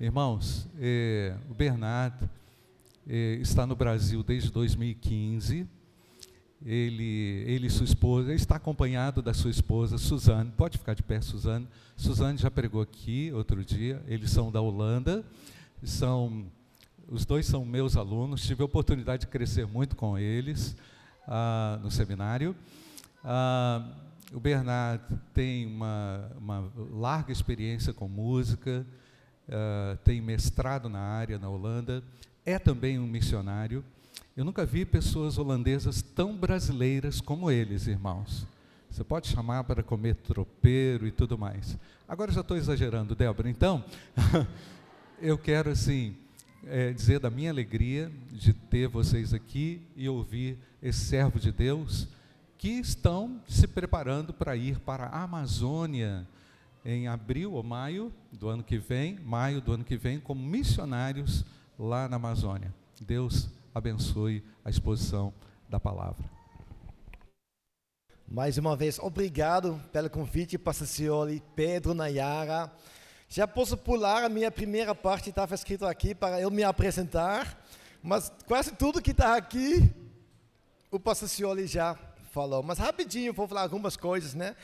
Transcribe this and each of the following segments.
Irmãos, eh, o Bernardo eh, está no Brasil desde 2015. Ele, ele e sua esposa, ele está acompanhado da sua esposa, Suzane. Pode ficar de pé, Suzane. Suzane já pregou aqui outro dia. Eles são da Holanda. São, os dois são meus alunos. Tive a oportunidade de crescer muito com eles ah, no seminário. Ah, o Bernardo tem uma, uma larga experiência com música uh, tem mestrado na área na Holanda, é também um missionário. Eu nunca vi pessoas holandesas tão brasileiras como eles, irmãos. Você pode chamar para comer tropeiro e tudo mais. Agora já estou exagerando, Débora. Então, eu quero assim é, dizer da minha alegria de ter vocês aqui e ouvir esse servo de Deus que estão se preparando para ir para a Amazônia em abril ou maio do ano que vem, maio do ano que vem, como missionários lá na Amazônia. Deus abençoe a exposição da palavra. Mais uma vez, obrigado pelo convite, Pastor Cioli, Pedro, Nayara. Já posso pular a minha primeira parte, estava escrito aqui para eu me apresentar, mas quase tudo que está aqui, o Pastor Cioli já falou. Mas rapidinho, vou falar algumas coisas, né?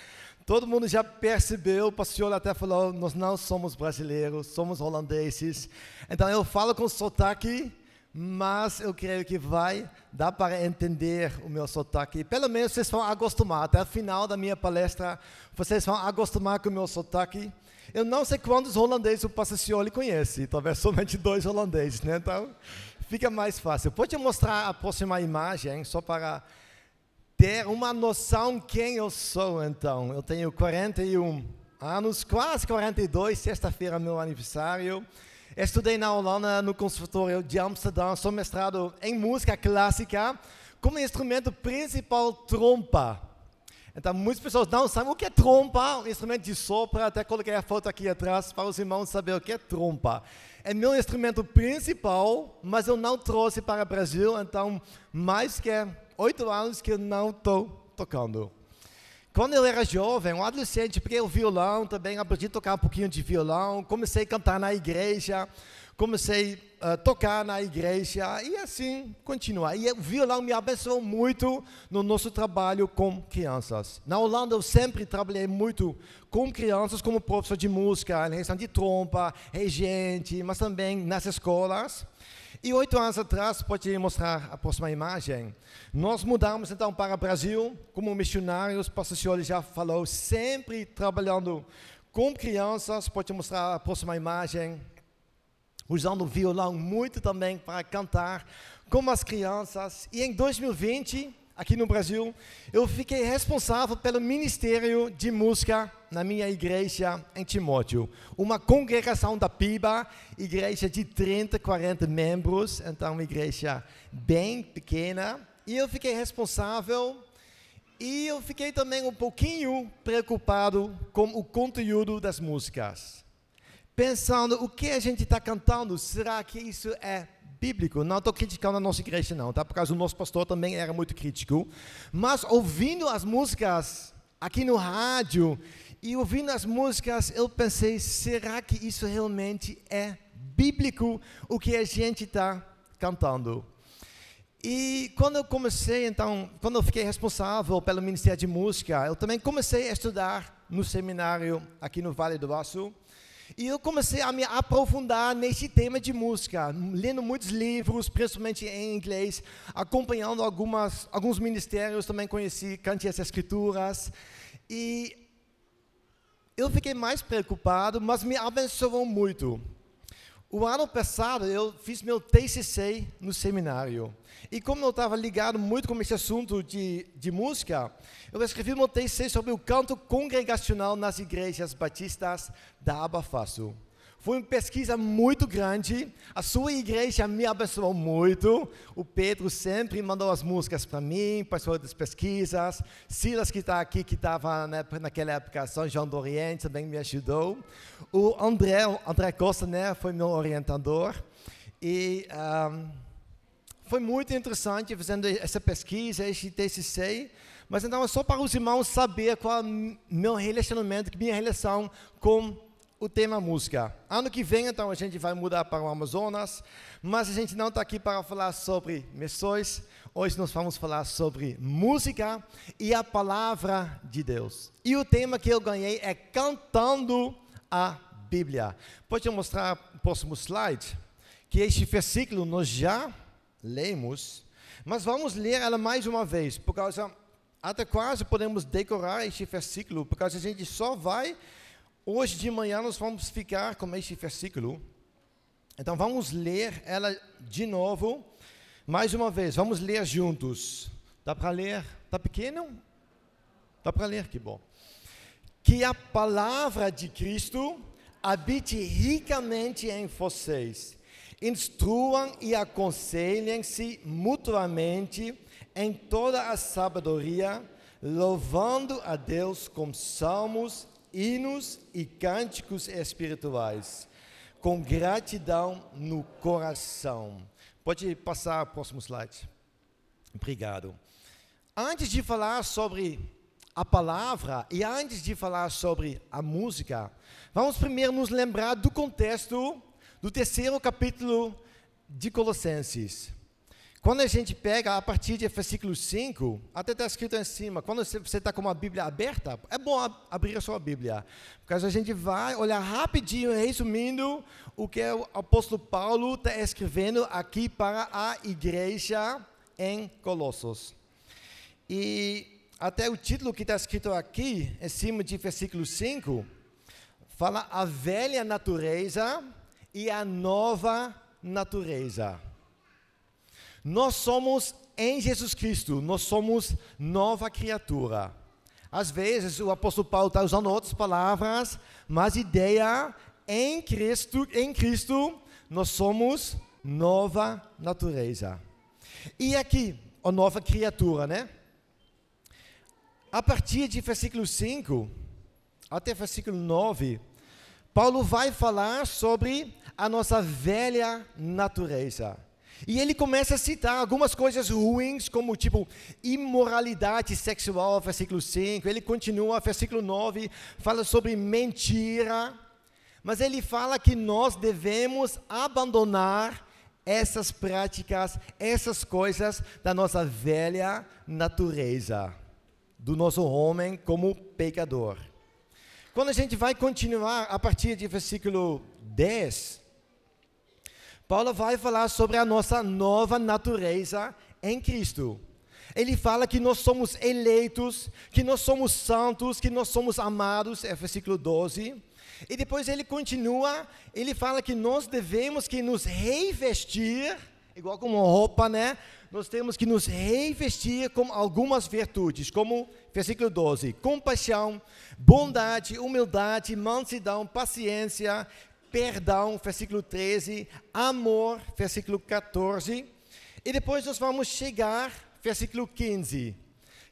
Todo mundo já percebeu, o pastor até falou, nós não somos brasileiros, somos holandeses. Então eu falo com sotaque, mas eu creio que vai dar para entender o meu sotaque. Pelo menos vocês vão acostumar, até o final da minha palestra, vocês vão acostumar com o meu sotaque. Eu não sei quantos holandeses o pastor Cioli conhece, talvez somente dois holandeses, né? Então fica mais fácil. Pode mostrar a próxima imagem, só para ter uma noção quem eu sou, então. Eu tenho 41 anos, quase 42, sexta-feira meu aniversário. Estudei na Holanda, no Conservatório de Amsterdã, sou mestrado em música clássica, como instrumento principal trompa. Então, muitas pessoas não sabem o que é trompa, um instrumento de sopro, até coloquei a foto aqui atrás para os irmãos saberem o que é trompa. É meu instrumento principal, mas eu não trouxe para o Brasil, então, mais que oito anos que eu não estou tocando. Quando eu era jovem, um adolescente, peguei o violão também, aprendi a tocar um pouquinho de violão, comecei a cantar na igreja, comecei a tocar na igreja e assim continuar. E o violão me abençoou muito no nosso trabalho com crianças. Na Holanda eu sempre trabalhei muito com crianças como professor de música, em de trompa, regente, mas também nas escolas. E oito anos atrás, pode mostrar a próxima imagem, nós mudamos então para o Brasil como missionários, o pastor Cioli já falou, sempre trabalhando com crianças, pode mostrar a próxima imagem, usando violão muito também para cantar com as crianças. E em 2020, aqui no Brasil, eu fiquei responsável pelo Ministério de Música na minha igreja em Timóteo. Uma congregação da PIBA, igreja de 30, 40 membros, então uma igreja bem pequena. E eu fiquei responsável e eu fiquei também um pouquinho preocupado com o conteúdo das músicas. Pensando o que a gente está cantando, será que isso é bíblico. Não estou criticando a nossa igreja, não, tá? Por causa do nosso pastor também era muito crítico. Mas ouvindo as músicas aqui no rádio e ouvindo as músicas, eu pensei: será que isso realmente é bíblico o que a gente está cantando? E quando eu comecei, então, quando eu fiquei responsável pelo Ministério de Música, eu também comecei a estudar no seminário aqui no Vale do Aço. E eu comecei a me aprofundar nesse tema de música, lendo muitos livros, principalmente em inglês, acompanhando algumas, alguns ministérios, também conheci Cante as Escrituras. E eu fiquei mais preocupado, mas me abençoou muito. O ano passado eu fiz meu TCC no seminário. E como eu estava ligado muito com esse assunto de, de música, eu escrevi meu TCC sobre o canto congregacional nas igrejas batistas da Abafaço. Foi uma pesquisa muito grande. A sua igreja me abençoou muito. O Pedro sempre mandou as músicas para mim, participou das pesquisas. Silas, que está aqui, que estava né, naquela época, São João do Oriente, também me ajudou. O André, o André Costa, né, foi meu orientador. E um, foi muito interessante fazendo essa pesquisa, esse TCC. Mas então é só para os irmãos saber qual é meu relacionamento, minha relação com o tema música. Ano que vem, então, a gente vai mudar para o Amazonas, mas a gente não está aqui para falar sobre missões. Hoje nós vamos falar sobre música e a palavra de Deus. E o tema que eu ganhei é cantando a Bíblia. Pode mostrar o próximo slide? Que este versículo nós já lemos, mas vamos ler ela mais uma vez, por causa até quase podemos decorar este versículo, porque a gente só vai, hoje de manhã nós vamos ficar com este versículo. Então vamos ler ela de novo, mais uma vez, vamos ler juntos. Dá para ler? Está pequeno? Dá para ler, que bom. Que a palavra de Cristo habite ricamente em vocês. Instruam e aconselhem-se mutuamente em toda a sabedoria, louvando a Deus com salmos, hinos e cânticos espirituais, com gratidão no coração. Pode passar o próximo slide. Obrigado. Antes de falar sobre a palavra e antes de falar sobre a música, vamos primeiro nos lembrar do contexto do terceiro capítulo de Colossenses. Quando a gente pega a partir de versículo 5, até está escrito em cima, quando você está com a Bíblia aberta, é bom abrir a sua Bíblia, porque a gente vai olhar rapidinho, resumindo, o que o apóstolo Paulo está escrevendo aqui para a igreja em Colossos. E até o título que está escrito aqui, em cima de versículo 5, fala a velha natureza e a nova natureza. Nós somos em Jesus Cristo, nós somos nova criatura. Às vezes o apóstolo Paulo está usando outras palavras, mas ideia em Cristo, em Cristo nós somos nova natureza. E aqui, a nova criatura, né? A partir de versículo 5 até versículo 9, Paulo vai falar sobre a nossa velha natureza. E ele começa a citar algumas coisas ruins, como tipo imoralidade sexual, versículo 5. Ele continua, versículo 9, fala sobre mentira. Mas ele fala que nós devemos abandonar essas práticas, essas coisas da nossa velha natureza, do nosso homem como pecador. Quando a gente vai continuar a partir de versículo 10, Paulo vai falar sobre a nossa nova natureza em Cristo. Ele fala que nós somos eleitos, que nós somos santos, que nós somos amados, é versículo 12. E depois ele continua, ele fala que nós devemos que nos revestir, igual como roupa, né? Nós temos que nos revestir com algumas virtudes, como versículo 12: compaixão, bondade, humildade, mansidão, paciência, perdão, versículo 13, amor, versículo 14, e depois nós vamos chegar, versículo 15,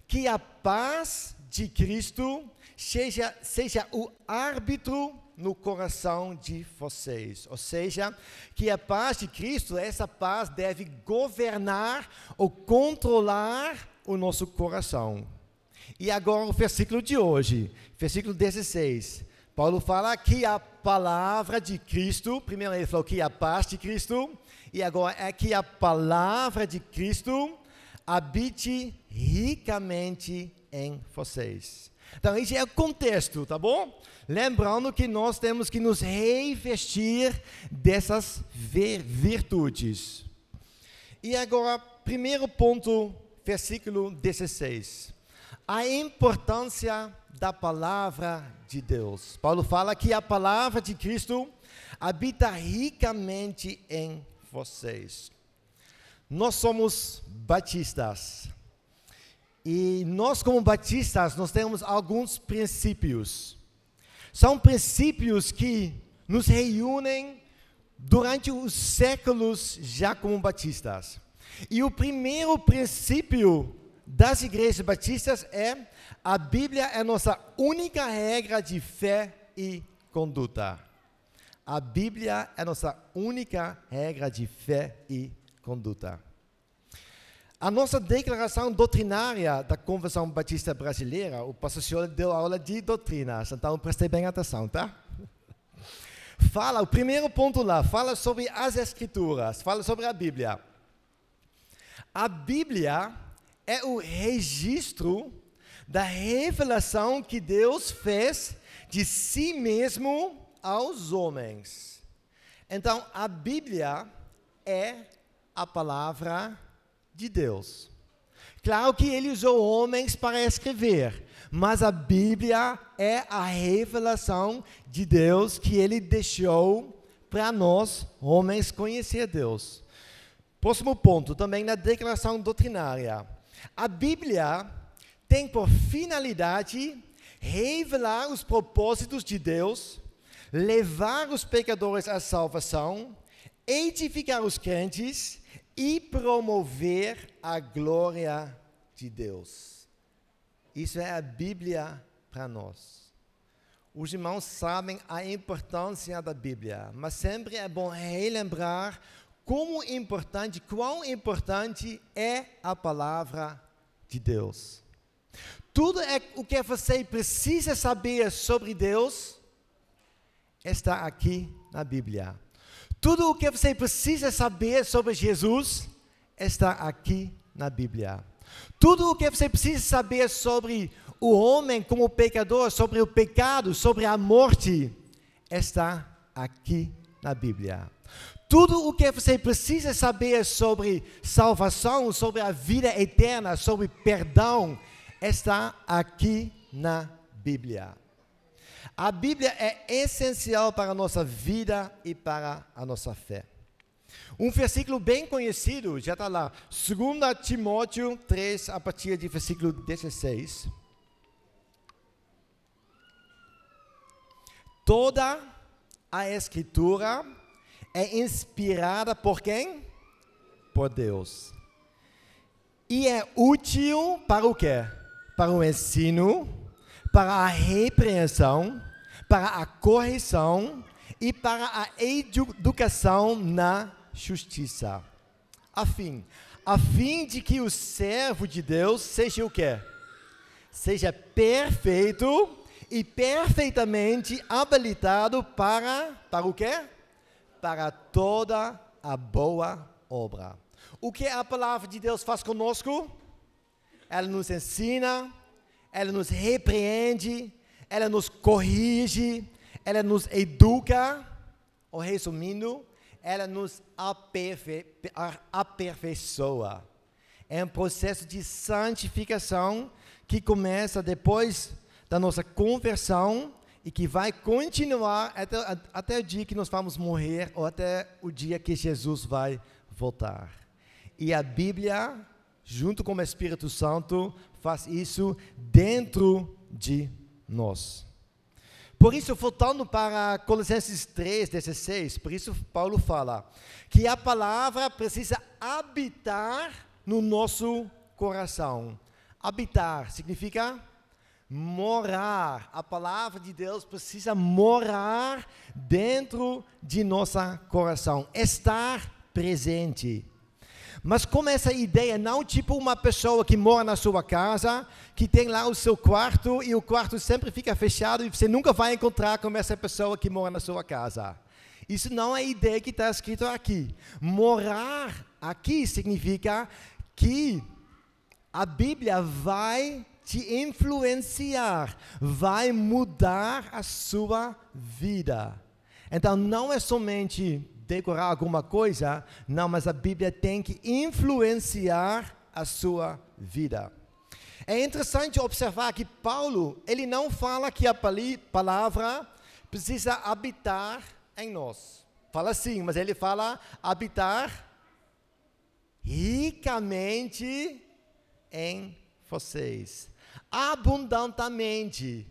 que a paz de Cristo seja, seja o árbitro no coração de vocês. Ou seja, que a paz de Cristo, essa paz deve governar ou controlar o nosso coração. E agora o versículo de hoje, versículo 16. Paulo fala que a palavra de Cristo, primeiro ele falou que a paz de Cristo, e agora é que a palavra de Cristo habite ricamente em vocês. Então, esse é o contexto, tá bom? Lembrando que nós temos que nos revestir dessas virtudes. E agora, primeiro ponto, versículo 16. A importância da palavra de Deus. Paulo fala que a palavra de Cristo habita ricamente em vocês. Nós somos batistas. E nós como batistas, nós temos alguns princípios. São princípios que nos reúnem durante os séculos já como batistas. E o primeiro princípio das igrejas batistas é a Bíblia é nossa única regra de fé e conduta. A Bíblia é nossa única regra de fé e conduta. A nossa declaração doutrinária da Convenção Batista Brasileira, o pastor senhor deu aula de doutrinas, então prestei bem atenção, tá? fala, o primeiro ponto lá, fala sobre as Escrituras, fala sobre a Bíblia. A Bíblia é o registro da revelação que Deus fez de si mesmo aos homens. Então, a Bíblia é a palavra de Deus. Claro que ele usou homens para escrever, mas a Bíblia é a revelação de Deus que ele deixou para nós, homens, conhecer Deus. Próximo ponto, também na declaração doutrinária. A Bíblia tem por finalidade revelar os propósitos de Deus, levar os pecadores à salvação, edificar os crentes e promover a glória de Deus. Isso é a Bíblia para nós. Os irmãos sabem a importância da Bíblia, mas sempre é bom relembrar como importante, quão importante é a palavra de Deus. Tudo é o que você precisa saber sobre Deus está aqui na Bíblia. Tudo o que você precisa saber sobre Jesus está aqui na Bíblia. Tudo o que você precisa saber sobre o homem como pecador, sobre o pecado, sobre a morte, está aqui na Bíblia. Tudo o que você precisa saber sobre salvação, sobre a vida eterna, sobre perdão, está aqui na Bíblia. A Bíblia é essencial para a nossa vida e para a nossa fé. Um versículo bem conhecido, já está lá, 2 Timóteo 3, a partir de versículo 16. Toda a Escritura é inspirada por quem? Por Deus. E é útil para o quê? Para o ensino, para a repreensão, para a correção e para a educação na justiça. A fim, a fim de que o servo de Deus seja o quê? Seja perfeito e perfeitamente habilitado para para o quê? Para toda a boa obra. O que a palavra de Deus faz conosco? Ela nos ensina, ela nos repreende, ela nos corrige, ela nos educa, ou resumindo, ela nos aperfei aperfeiçoa. É um processo de santificação que começa depois da nossa conversão e que vai continuar até, até o dia que nós vamos morrer ou até o dia que Jesus vai voltar. E a Bíblia, junto com o Espírito Santo, faz isso dentro de nós. Por isso, voltando para Colossenses 3, 16, por isso Paulo fala que a palavra precisa habitar no nosso coração. Habitar significa morar. A palavra de Deus precisa morar dentro de nosso coração, estar presente. Mas como essa ideia, não tipo uma pessoa que mora na sua casa, que tem lá o seu quarto e o quarto sempre fica fechado e você nunca vai encontrar com essa pessoa que mora na sua casa. Isso não é a ideia que está escrito aqui. Morar aqui significa que a Bíblia vai te influenciar, vai mudar a sua vida. Então não é somente decorar alguma coisa, não, mas a Bíblia tem que influenciar a sua vida. É interessante observar que Paulo, ele não fala que a palavra precisa habitar em nós. Fala assim, mas ele fala habitar ricamente em vocês, abundantemente.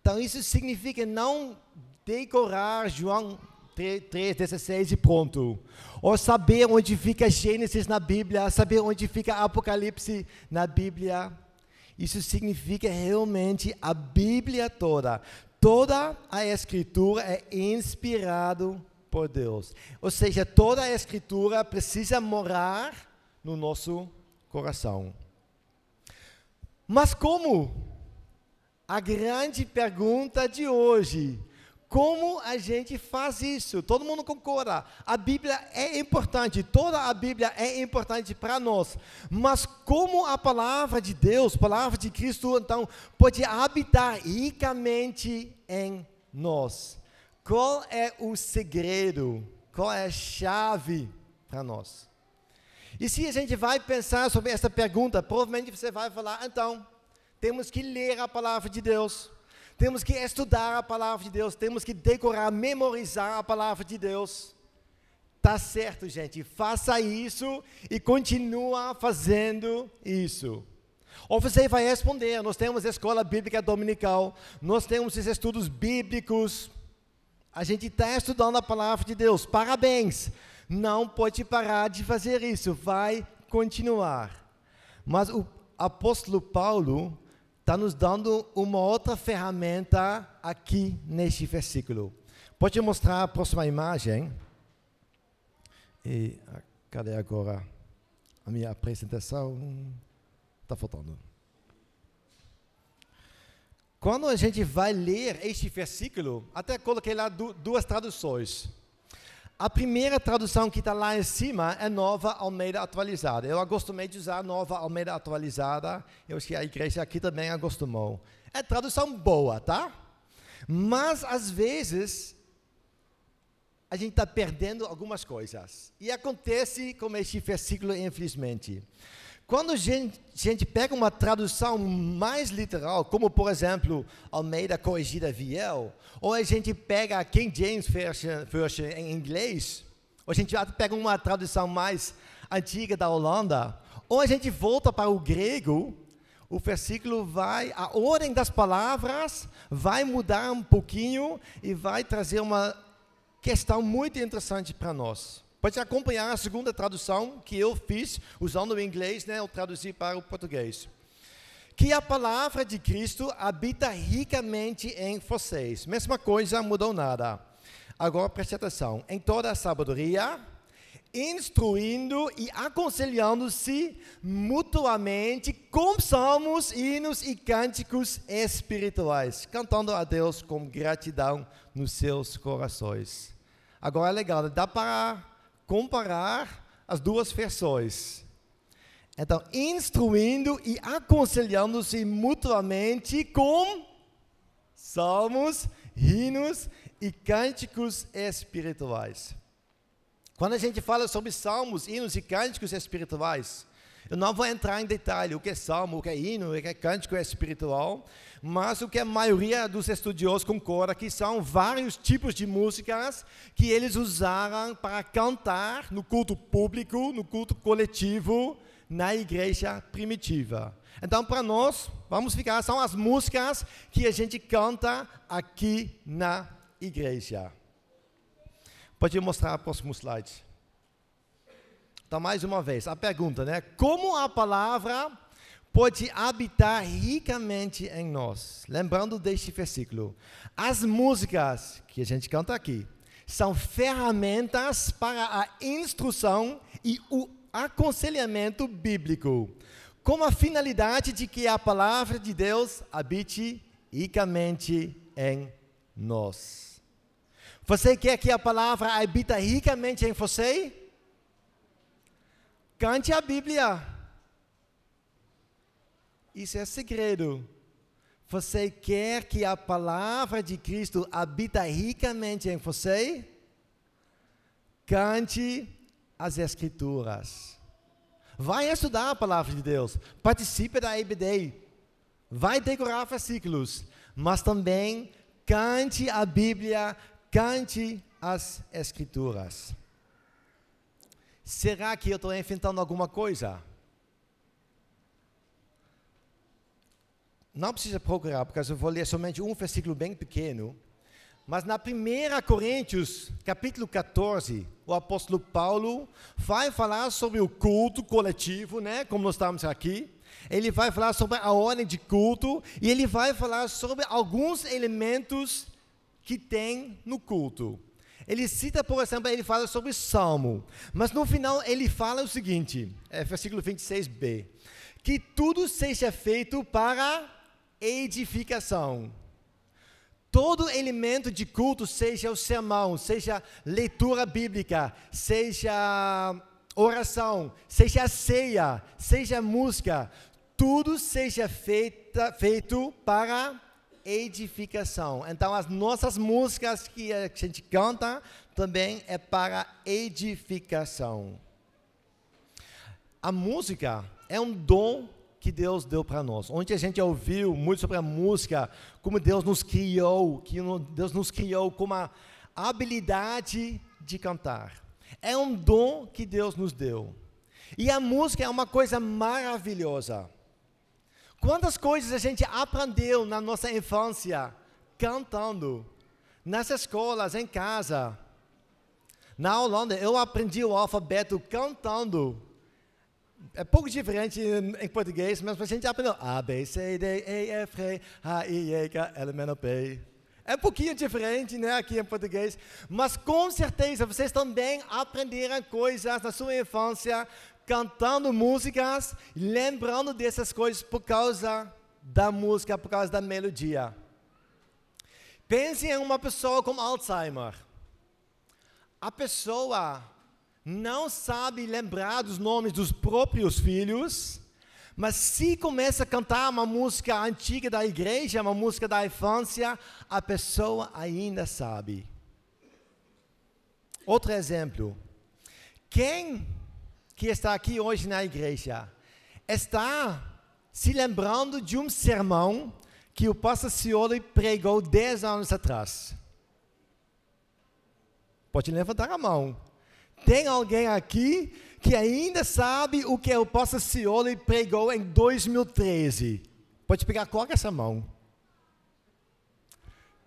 Então isso significa não decorar João 3,16 e pronto. Ou saber onde fica Gênesis na Bíblia, saber onde fica Apocalipse na Bíblia. Isso significa realmente a Bíblia toda. Toda a Escritura é inspirado por Deus. Ou seja, toda a Escritura precisa morar no nosso coração. Mas como? A grande pergunta de hoje como a gente faz isso? Todo mundo concorda. A Bíblia é importante, toda a Bíblia é importante para nós. Mas como a palavra de Deus, a palavra de Cristo, então, pode habitar ricamente em nós? Qual é o segredo? Qual é a chave para nós? E se a gente vai pensar sobre essa pergunta, provavelmente você vai falar, então, temos que ler a palavra de Deus temos que estudar a palavra de Deus, temos que decorar, memorizar a palavra de Deus. Tá certo, gente, faça isso e continua fazendo isso. Ou você vai responder, nós temos a escola bíblica dominical, nós temos esses estudos bíblicos, a gente está estudando a palavra de Deus, parabéns. Não pode parar de fazer isso, vai continuar. Mas o apóstolo Paulo está nos dando uma outra ferramenta aqui neste versículo. Pode mostrar a próxima imagem? E ah, cadê agora a minha apresentação? Está faltando. Quando a gente vai ler este versículo, até coloquei lá duas traduções. A primeira tradução que está lá em cima é Nova Almeida Atualizada. Eu acostumei de usar Nova Almeida Atualizada. Eu acho que a igreja aqui também acostumou. É tradução boa, tá? Mas, às vezes, a gente está perdendo algumas coisas. E acontece com este versículo, infelizmente. Quando a gente, gente, pega uma tradução mais literal, como por exemplo Almeida Corrigida Viel, ou a gente pega a King James Version, version em inglês, ou a gente pega uma tradução mais antiga da Holanda, ou a gente volta para o grego, o versículo vai, a ordem das palavras vai mudar um pouquinho e vai trazer uma questão muito interessante para nós. Pode acompanhar a segunda tradução que eu fiz, usando o inglês, né, eu traduzi para o português. Que a palavra de Cristo habita ricamente em vocês. Mesma coisa, mudou nada. Agora preste atenção. Em toda a sabedoria, instruindo e aconselhando-se mutuamente com salmos, hinos e cânticos espirituais, cantando a Deus com gratidão nos seus corações. Agora é legal, dá para comparar as duas versões. Então, instruindo e aconselhando-se mutuamente com salmos, hinos e cânticos espirituais. Quando a gente fala sobre salmos, hinos e cânticos espirituais, eu não vou entrar em detalhe o que é salmo, o que é hino, o que é cântico espiritual, mas o que a maioria dos estudiosos concorda que são vários tipos de músicas que eles usaram para cantar no culto público, no culto coletivo, na igreja primitiva. Então, para nós, vamos ficar, são as músicas que a gente canta aqui na igreja. Pode mostrar o próximo slide. Então, mais uma vez, a pergunta, né? Como a palavra pode habitar ricamente em nós? Lembrando deste versículo. As músicas que a gente canta aqui são ferramentas para a instrução e o aconselhamento bíblico, com a finalidade de que a palavra de Deus habite ricamente em nós. Você quer que a palavra habite ricamente em você? Cante a Bíblia. Isso é segredo. Você quer que a palavra de Cristo habita ricamente em você? Cante as Escrituras. Vai estudar a palavra de Deus. Participe da EBD. Vai decorar versículos. Mas também cante a Bíblia, cante as Escrituras. Será que eu estou enfrentando alguma coisa? Não precisa procurar, porque eu vou ler somente um versículo bem pequeno. Mas na 1 Coríntios, capítulo 14, o apóstolo Paulo vai falar sobre o culto coletivo, né? Como nós estamos aqui. Ele vai falar sobre a ordem de culto e ele vai falar sobre alguns elementos que tem no culto. Ele cita, por exemplo, ele fala sobre salmo, mas no final ele fala o seguinte, é versículo 26b, que tudo seja feito para edificação. todo elemento de culto, seja o sermão, seja leitura bíblica, seja oração, seja ceia, seja música, tudo seja feita, feito para edificação. Então, as nossas músicas que a gente canta também é para edificação. A música é um dom que Deus deu para nós. Onde a gente ouviu muito sobre a música, como Deus nos criou, que Deus nos criou com a habilidade de cantar. É um dom que Deus nos deu. E a música é uma coisa maravilhosa. Quantas coisas a gente aprendeu na nossa infância cantando, nas escolas, em casa. Na Holanda, eu aprendi o alfabeto cantando. É pouco diferente em, português, mas a gente aprendeu A, B, C, D, E, F, G, H, I, E, K, L, M, N, P. É um pouquinho diferente, né, aqui em português, mas com certeza vocês também aprenderam coisas na sua infância cantando músicas, lembrando dessas coisas por causa da música, por causa da melodia. Pense em uma pessoa com Alzheimer. A pessoa não sabe lembrar dos nomes dos próprios filhos, mas se começa a cantar uma música antiga da igreja, uma música da infância, a pessoa ainda sabe. Outro exemplo. Quem que está aqui hoje na igreja está se lembrando de um sermão que o pastor Cioli pregou 10 anos atrás. Pode levantar a mão. Tem alguém aqui que ainda sabe o que o pastor Cioli pregou em 2013? Pode pegar qual essa mão.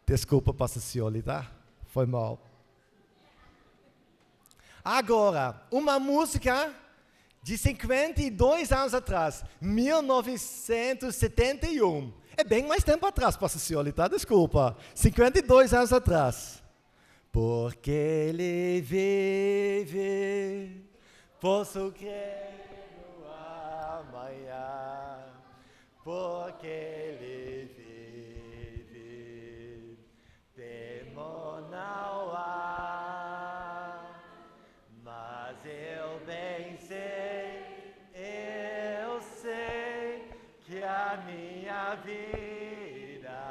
Desculpa, pastor Cioli, tá? Foi mal. Agora, uma música de 52 anos atrás, 1971. É bem mais tempo atrás, pastor Cioli, tá? Desculpa. 52 anos atrás. Porque ele vive, posso crer no amanhã. Porque ele vida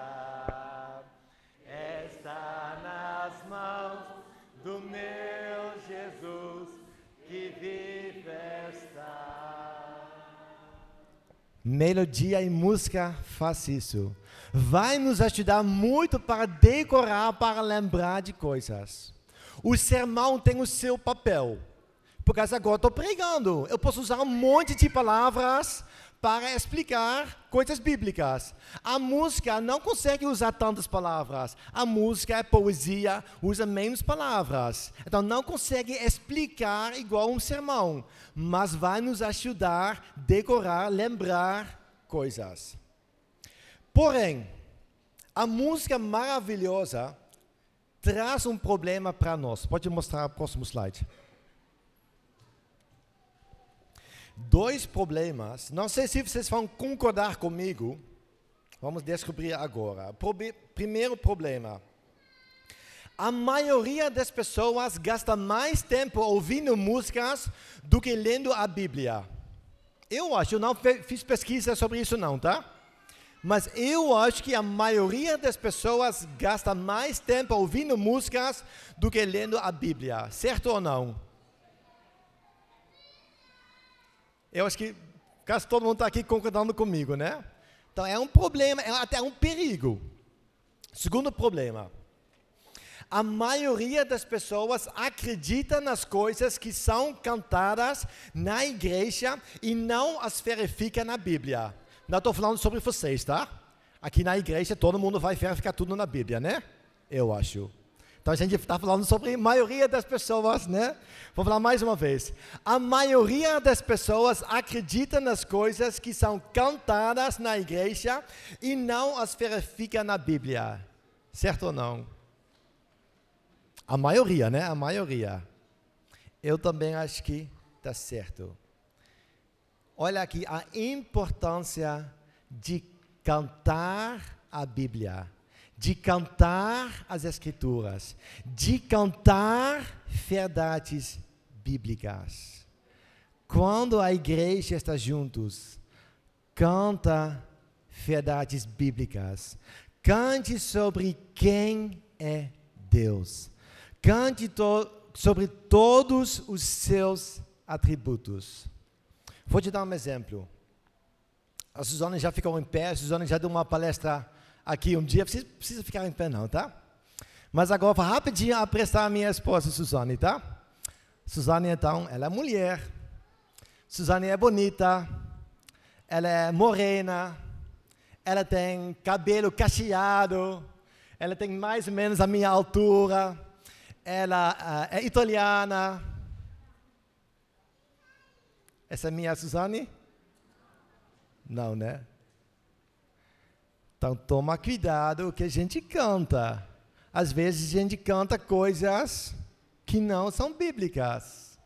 está nas mãos do meu Jesus que vive está. Melodia e música faz isso. Vai nos ajudar muito para decorar, para lembrar de coisas. O sermão tem o seu papel. Porque agora estou pregando. Eu posso usar um monte de palavras para explicar coisas bíblicas. A música não consegue usar tantas palavras. A música é poesia, usa menos palavras. Então não consegue explicar igual um sermão, mas vai nos ajudar a decorar, lembrar coisas. Porém, a música maravilhosa traz um problema para nós. Pode mostrar o próximo slide. Dois problemas. Não sei se vocês vão concordar comigo. Vamos descobrir agora. Probe primeiro problema. A maioria das pessoas gasta mais tempo ouvindo músicas do que lendo a Bíblia. Eu acho, eu não fiz pesquisa sobre isso não, tá? Mas eu acho que a maioria das pessoas gasta mais tempo ouvindo músicas do que lendo a Bíblia. Certo ou não? Eu acho que quase todo mundo está aqui concordando comigo, né? Então é um problema, é até um perigo. Segundo problema, a maioria das pessoas acredita nas coisas que são cantadas na igreja e não as verifica na Bíblia. Não estou falando sobre vocês, tá? Aqui na igreja todo mundo vai verificar tudo na Bíblia, né? Eu acho. Então a gente está falando sobre a maioria das pessoas, né? Vou falar mais uma vez. A maioria das pessoas acredita nas coisas que são cantadas na igreja e não as verifica na Bíblia. Certo ou não? A maioria, né? A maioria. Eu também acho que está certo. Olha aqui a importância de cantar a Bíblia de cantar as Escrituras, de cantar verdades bíblicas. Quando a igreja está juntos, canta verdades bíblicas. Cante sobre quem é Deus. Cante to sobre todos os seus atributos. Vou te dar um exemplo. A Suzana já ficou em pé, a Suzana já deu uma palestra aqui um dia. Precisa, precisa ficar em pé não, tá? Mas agora rapidinho aprestar a minha esposa, Suzane, tá? Suzane, então, ela é mulher. Suzane é bonita. Ela é morena. Ela tem cabelo cacheado. Ela tem mais ou menos a minha altura. Ela uh, é italiana. Essa é minha Suzane? Não, né? Então toma cuidado o que a gente canta. Às vezes a gente canta coisas que não são bíblicas.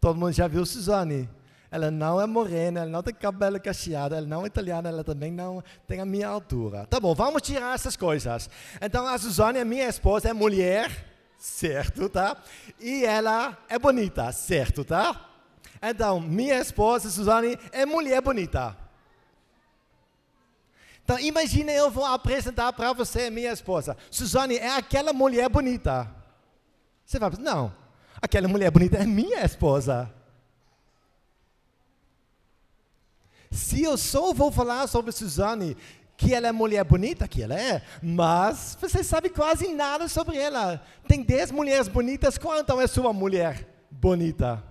Todo mundo já viu Suzane. Ela não é morena, ela não tem cabelo cacheado, ela não é italiana, ela também não tem a minha altura. Tá bom, vamos tirar essas coisas. Então a Suzane, a minha esposa, é mulher, certo, tá? E ela é bonita, certo, tá? Então, minha esposa, Suzane, é mulher bonita. Então, imagine eu vou apresentar para você minha esposa. Suzane é aquela mulher bonita. Você vai pensar, não, aquela mulher bonita é minha esposa. Se eu só vou falar sobre Suzane, que ela é mulher bonita, que ela é, mas você sabe quase nada sobre ela. Tem dez mulheres bonitas, quanto é sua mulher bonita?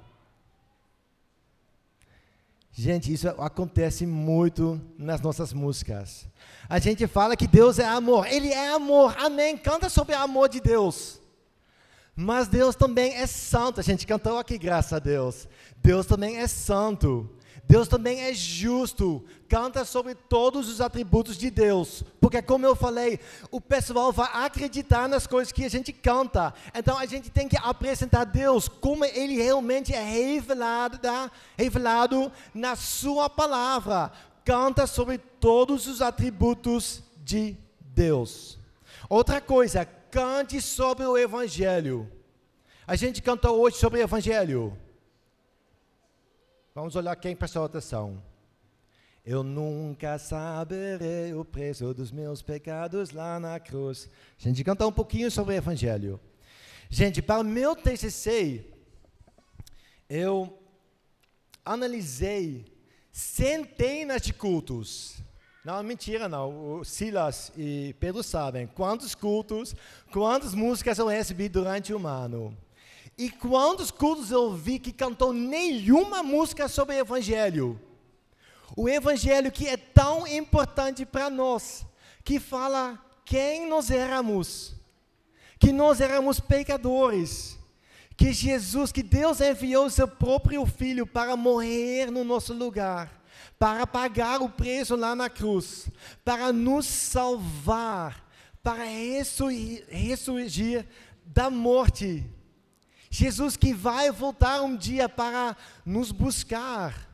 Gente, isso acontece muito nas nossas músicas. A gente fala que Deus é amor. Ele é amor. Amém. Canta sobre o amor de Deus. Mas Deus também é santo. A gente cantou aqui, graças a Deus. Deus também é santo. Deus também é justo, canta sobre todos os atributos de Deus, porque como eu falei, o pessoal vai acreditar nas coisas que a gente canta. Então a gente tem que apresentar Deus como ele realmente é revelado, revelado na sua palavra. Canta sobre todos os atributos de Deus. Outra coisa, cante sobre o evangelho. A gente canta hoje sobre o evangelho. Vamos olhar quem prestou atenção. Eu nunca saberei o preço dos meus pecados lá na cruz. Gente cantar um pouquinho sobre o Evangelho. Gente, para o meu TCC, eu analisei centenas de cultos. Não, mentira não. O Silas e Pedro sabem quantos cultos, quantas músicas eu recebi durante um ano. E quantos cultos eu vi que cantou nenhuma música sobre o Evangelho? O Evangelho que é tão importante para nós, que fala quem nós éramos, que nós éramos pecadores, que Jesus, que Deus enviou seu próprio Filho para morrer no nosso lugar, para pagar o preço lá na cruz, para nos salvar, para ressurgir da morte Jesus que vai voltar um dia para nos buscar.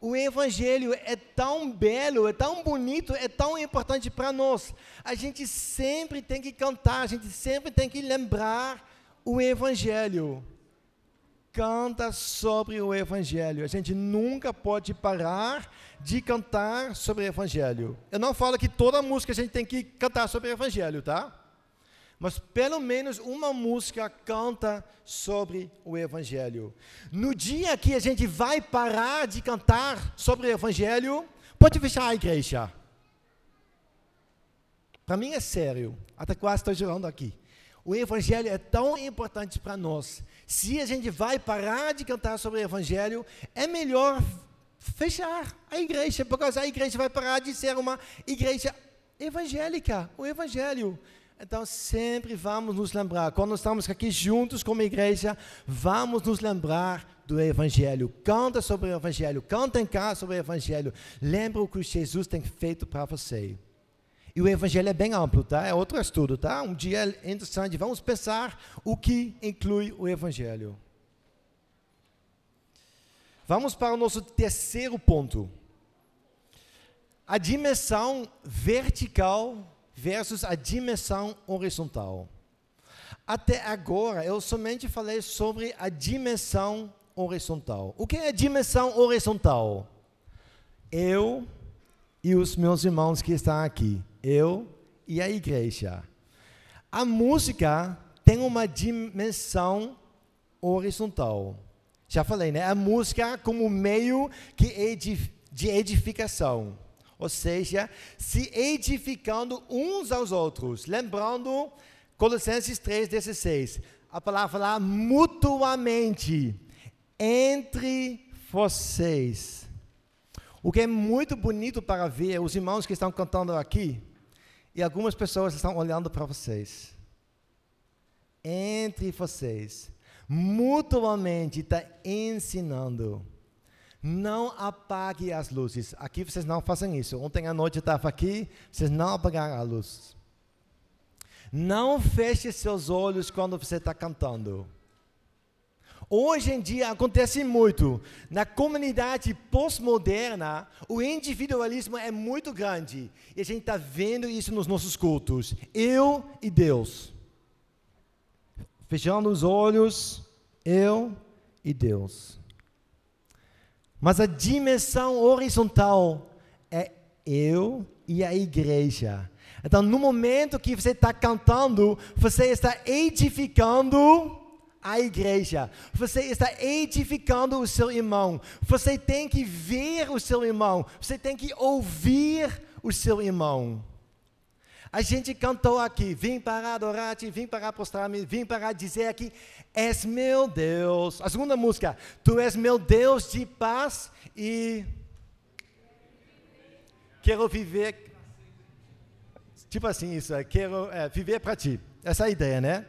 O Evangelho é tão belo, é tão bonito, é tão importante para nós. A gente sempre tem que cantar, a gente sempre tem que lembrar o Evangelho. Canta sobre o Evangelho. A gente nunca pode parar de cantar sobre o Evangelho. Eu não falo que toda música a gente tem que cantar sobre o Evangelho, tá? Mas pelo menos uma música canta sobre o Evangelho. No dia que a gente vai parar de cantar sobre o Evangelho, pode fechar a igreja. Para mim é sério, até quase estou chorando aqui. O Evangelho é tão importante para nós. Se a gente vai parar de cantar sobre o Evangelho, é melhor fechar a igreja, porque a igreja vai parar de ser uma igreja evangélica. O Evangelho então, sempre vamos nos lembrar, quando estamos aqui juntos como igreja, vamos nos lembrar do Evangelho. Canta sobre o Evangelho, canta em casa sobre o Evangelho. Lembra o que Jesus tem feito para você. E o Evangelho é bem amplo, tá? É outro estudo, tá? Um dia é interessante. Vamos pensar o que inclui o Evangelho. Vamos para o nosso terceiro ponto. A dimensão vertical versus a dimensão horizontal. Até agora, eu somente falei sobre a dimensão horizontal. O que é dimensão horizontal? Eu e os meus irmãos que estão aqui. Eu e a igreja. A música tem uma dimensão horizontal. Já falei, né? A música como meio que de edificação. Ou seja, se edificando uns aos outros. Lembrando Colossenses 3,16. A palavra lá, mutuamente, entre vocês. O que é muito bonito para ver, os irmãos que estão cantando aqui, e algumas pessoas estão olhando para vocês. Entre vocês. Mutuamente está ensinando. Não apague as luzes. Aqui vocês não fazem isso. Ontem à noite eu estava aqui, vocês não apagaram a luz. Não feche seus olhos quando você está cantando. Hoje em dia acontece muito. Na comunidade pós-moderna, o individualismo é muito grande. E a gente está vendo isso nos nossos cultos. Eu e Deus. Fechando os olhos, eu e Deus. Mas a dimensão horizontal é eu e a igreja. Então, no momento que você está cantando, você está edificando a igreja. Você está edificando o seu irmão. Você tem que ver o seu irmão. Você tem que ouvir o seu irmão. A gente cantou aqui, vim para adorar-te, vim para prostrar-me, vim para dizer aqui, és meu Deus. A segunda música, tu és meu Deus de paz e quero viver. Tipo assim, isso, é, quero é, viver para ti. Essa é a ideia, né?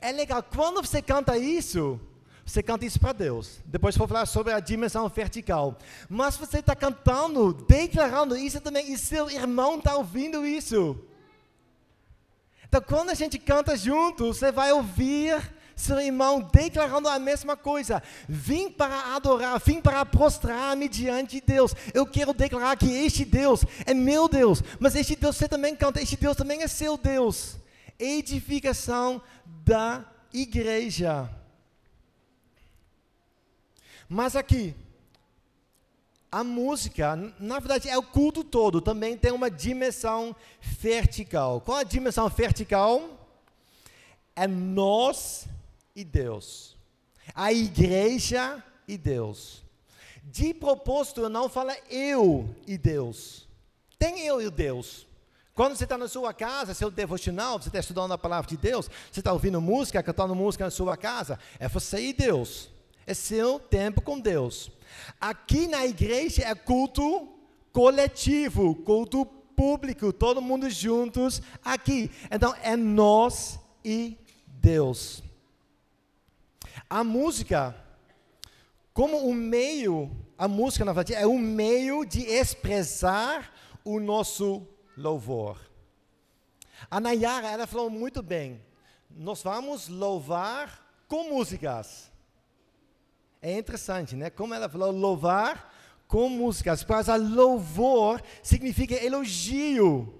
É legal, quando você canta isso, você canta isso para Deus. Depois vou falar sobre a dimensão vertical. Mas você está cantando, declarando isso também, e seu irmão está ouvindo isso. Então, quando a gente canta junto, você vai ouvir seu irmão declarando a mesma coisa. Vim para adorar, vim para prostrar-me diante de Deus. Eu quero declarar que este Deus é meu Deus, mas este Deus você também canta, este Deus também é seu Deus. Edificação da igreja. Mas aqui, a música, na verdade, é o culto todo, também tem uma dimensão vertical. Qual é a dimensão vertical? É nós e Deus. A igreja e Deus. De propósito, eu não falo eu e Deus. Tem eu e Deus. Quando você está na sua casa, seu devocional, você está estudando a palavra de Deus, você está ouvindo música, cantando música na sua casa, é você e Deus. É seu tempo com Deus. Aqui na igreja é culto coletivo, culto público, todo mundo juntos aqui. Então é nós e Deus. A música, como um meio, a música na verdade é um meio de expressar o nosso louvor. A Nayara, ela falou muito bem. Nós vamos louvar com músicas. É interessante, né? Como ela falou, louvar com músicas. Mas a louvor significa elogio.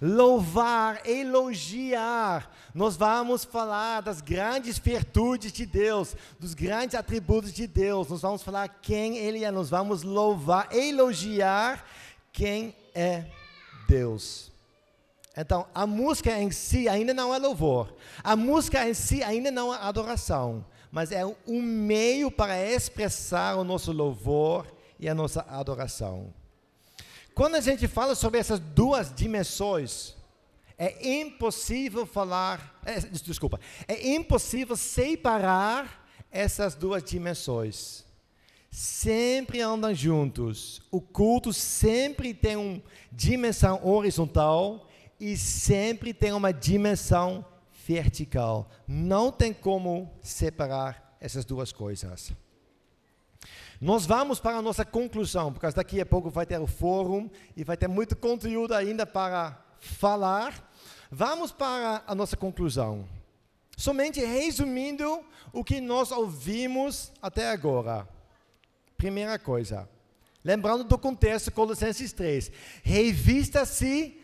Louvar, elogiar. Nós vamos falar das grandes virtudes de Deus, dos grandes atributos de Deus. Nós vamos falar quem Ele é. Nós vamos louvar, elogiar quem é Deus. Então, a música em si ainda não é louvor. A música em si ainda não é adoração mas é um meio para expressar o nosso louvor e a nossa adoração. Quando a gente fala sobre essas duas dimensões, é impossível falar, é, desculpa, é impossível separar essas duas dimensões. Sempre andam juntos. O culto sempre tem uma dimensão horizontal e sempre tem uma dimensão vertical. Não tem como separar essas duas coisas. Nós vamos para a nossa conclusão, porque daqui a pouco vai ter o fórum e vai ter muito conteúdo ainda para falar. Vamos para a nossa conclusão. Somente resumindo o que nós ouvimos até agora. Primeira coisa, lembrando do contexto Colossenses 3, revista-se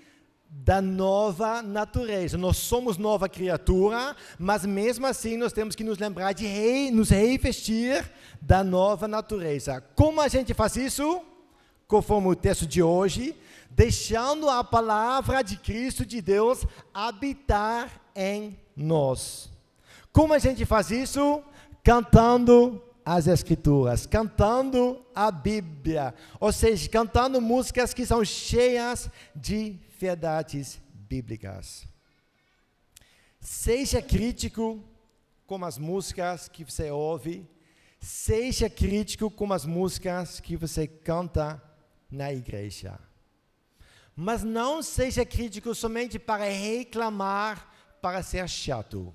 da nova natureza. Nós somos nova criatura, mas mesmo assim nós temos que nos lembrar de rei, nos revestir da nova natureza. Como a gente faz isso? Conforme o texto de hoje, deixando a palavra de Cristo de Deus habitar em nós. Como a gente faz isso? Cantando as Escrituras, cantando a Bíblia, ou seja, cantando músicas que são cheias de verdades bíblicas. Seja crítico com as músicas que você ouve, seja crítico com as músicas que você canta na igreja. Mas não seja crítico somente para reclamar, para ser chato.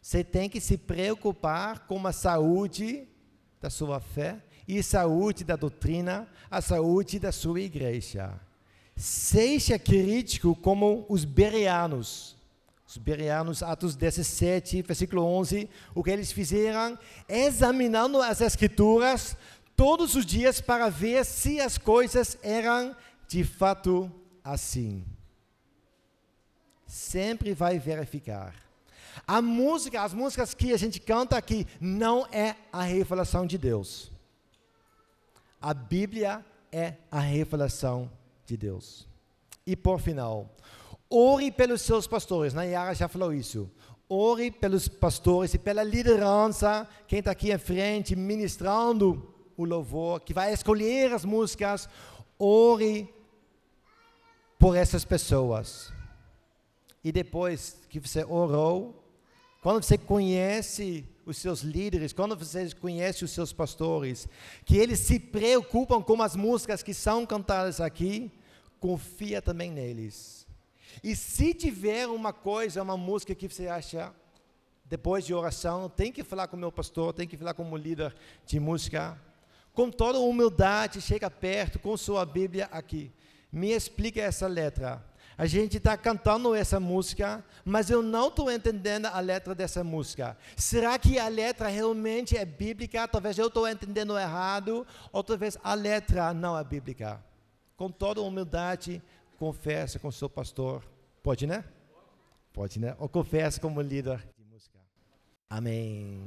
Você tem que se preocupar com a saúde da sua fé e saúde da doutrina, a saúde da sua igreja. Seja crítico como os bereanos. Os bereanos, Atos 17, versículo 11, o que eles fizeram? Examinando as escrituras todos os dias para ver se as coisas eram de fato assim. Sempre vai verificar. A música, as músicas que a gente canta aqui, não é a revelação de Deus. A Bíblia é a revelação de Deus. E por final, ore pelos seus pastores. Nayara já falou isso. Ore pelos pastores e pela liderança, quem está aqui em frente ministrando o louvor, que vai escolher as músicas. Ore por essas pessoas. E depois que você orou, quando você conhece os seus líderes, quando você conhece os seus pastores, que eles se preocupam com as músicas que são cantadas aqui, confia também neles. E se tiver uma coisa, uma música que você acha, depois de oração, tem que falar com o meu pastor, tem que falar com o líder de música, com toda humildade, chega perto com sua Bíblia aqui. Me explica essa letra. A gente está cantando essa música, mas eu não estou entendendo a letra dessa música. Será que a letra realmente é bíblica? Talvez eu estou entendendo errado, ou talvez a letra não é bíblica com toda humildade, confessa com o seu pastor. Pode, né? Pode, né? Ou confessa como líder de música. Amém.